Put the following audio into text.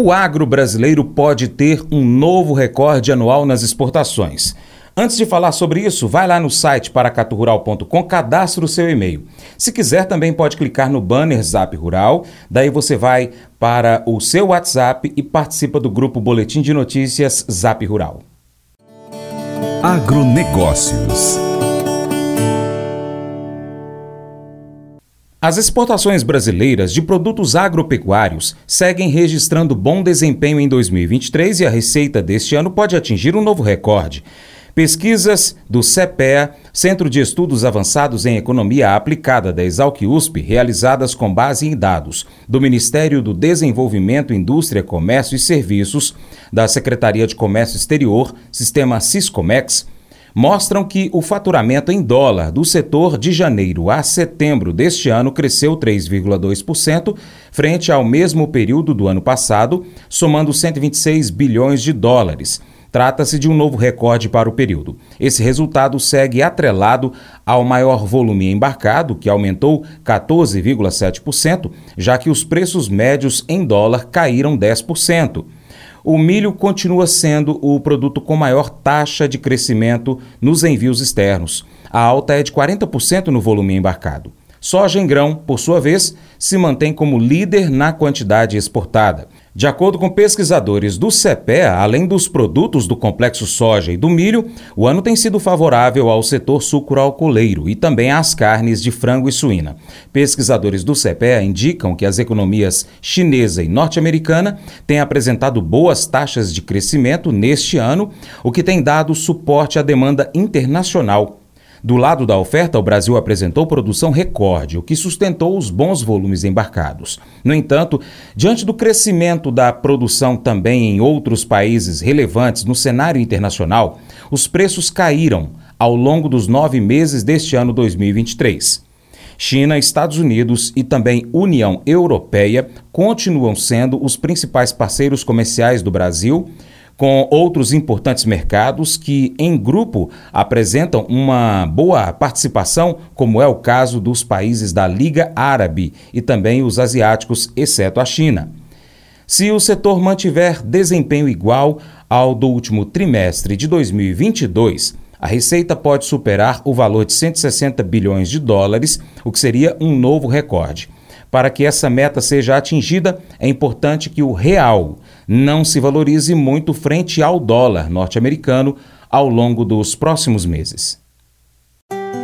O agro brasileiro pode ter um novo recorde anual nas exportações. Antes de falar sobre isso, vai lá no site paracaturural.com, cadastre o seu e-mail. Se quiser, também pode clicar no banner Zap Rural, daí você vai para o seu WhatsApp e participa do grupo Boletim de Notícias Zap Rural. Agronegócios As exportações brasileiras de produtos agropecuários seguem registrando bom desempenho em 2023 e a receita deste ano pode atingir um novo recorde. Pesquisas do CEPEA, Centro de Estudos Avançados em Economia Aplicada da Exalc USP, realizadas com base em dados do Ministério do Desenvolvimento, Indústria, Comércio e Serviços, da Secretaria de Comércio Exterior, Sistema Siscomex, mostram que o faturamento em dólar do setor de janeiro a setembro deste ano cresceu 3,2% frente ao mesmo período do ano passado, somando 126 bilhões de dólares. Trata-se de um novo recorde para o período. Esse resultado segue atrelado ao maior volume embarcado, que aumentou 14,7%, já que os preços médios em dólar caíram 10% o milho continua sendo o produto com maior taxa de crescimento nos envios externos. A alta é de 40% no volume embarcado. Soja em grão, por sua vez, se mantém como líder na quantidade exportada. De acordo com pesquisadores do CEPEA, além dos produtos do complexo soja e do milho, o ano tem sido favorável ao setor sucroalcooleiro e também às carnes de frango e suína. Pesquisadores do CEPEA indicam que as economias chinesa e norte-americana têm apresentado boas taxas de crescimento neste ano, o que tem dado suporte à demanda internacional do lado da oferta, o Brasil apresentou produção recorde, o que sustentou os bons volumes embarcados. No entanto, diante do crescimento da produção também em outros países relevantes no cenário internacional, os preços caíram ao longo dos nove meses deste ano 2023. China, Estados Unidos e também União Europeia continuam sendo os principais parceiros comerciais do Brasil com outros importantes mercados que, em grupo, apresentam uma boa participação, como é o caso dos países da Liga Árabe e também os asiáticos, exceto a China. Se o setor mantiver desempenho igual ao do último trimestre de 2022, a receita pode superar o valor de 160 bilhões de dólares, o que seria um novo recorde. Para que essa meta seja atingida, é importante que o real não se valorize muito frente ao dólar norte-americano ao longo dos próximos meses.